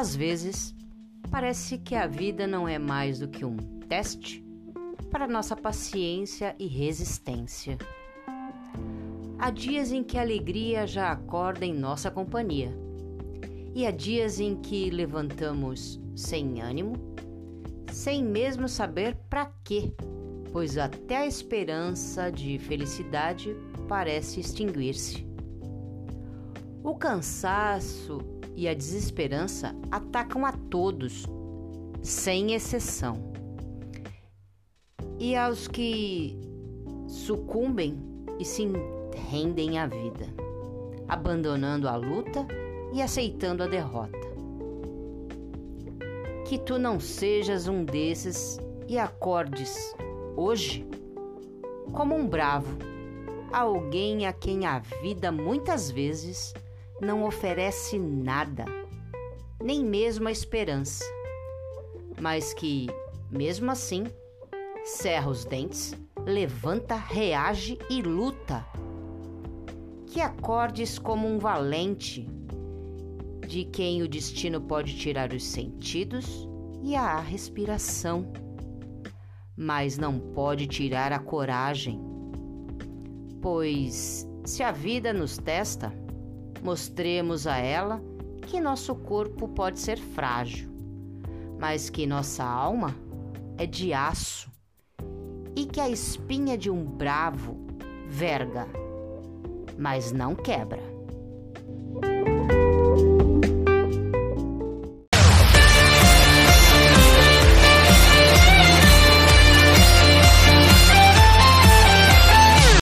Às vezes, parece que a vida não é mais do que um teste para nossa paciência e resistência. Há dias em que a alegria já acorda em nossa companhia, e há dias em que levantamos sem ânimo, sem mesmo saber para quê, pois até a esperança de felicidade parece extinguir-se. O cansaço e a desesperança atacam a todos, sem exceção. E aos que sucumbem e se rendem à vida, abandonando a luta e aceitando a derrota. Que tu não sejas um desses e acordes hoje como um bravo, alguém a quem a vida muitas vezes não oferece nada, nem mesmo a esperança, mas que, mesmo assim, cerra os dentes, levanta, reage e luta. Que acordes como um valente, de quem o destino pode tirar os sentidos e a respiração, mas não pode tirar a coragem. Pois se a vida nos testa, Mostremos a ela que nosso corpo pode ser frágil, mas que nossa alma é de aço e que a espinha de um bravo verga, mas não quebra.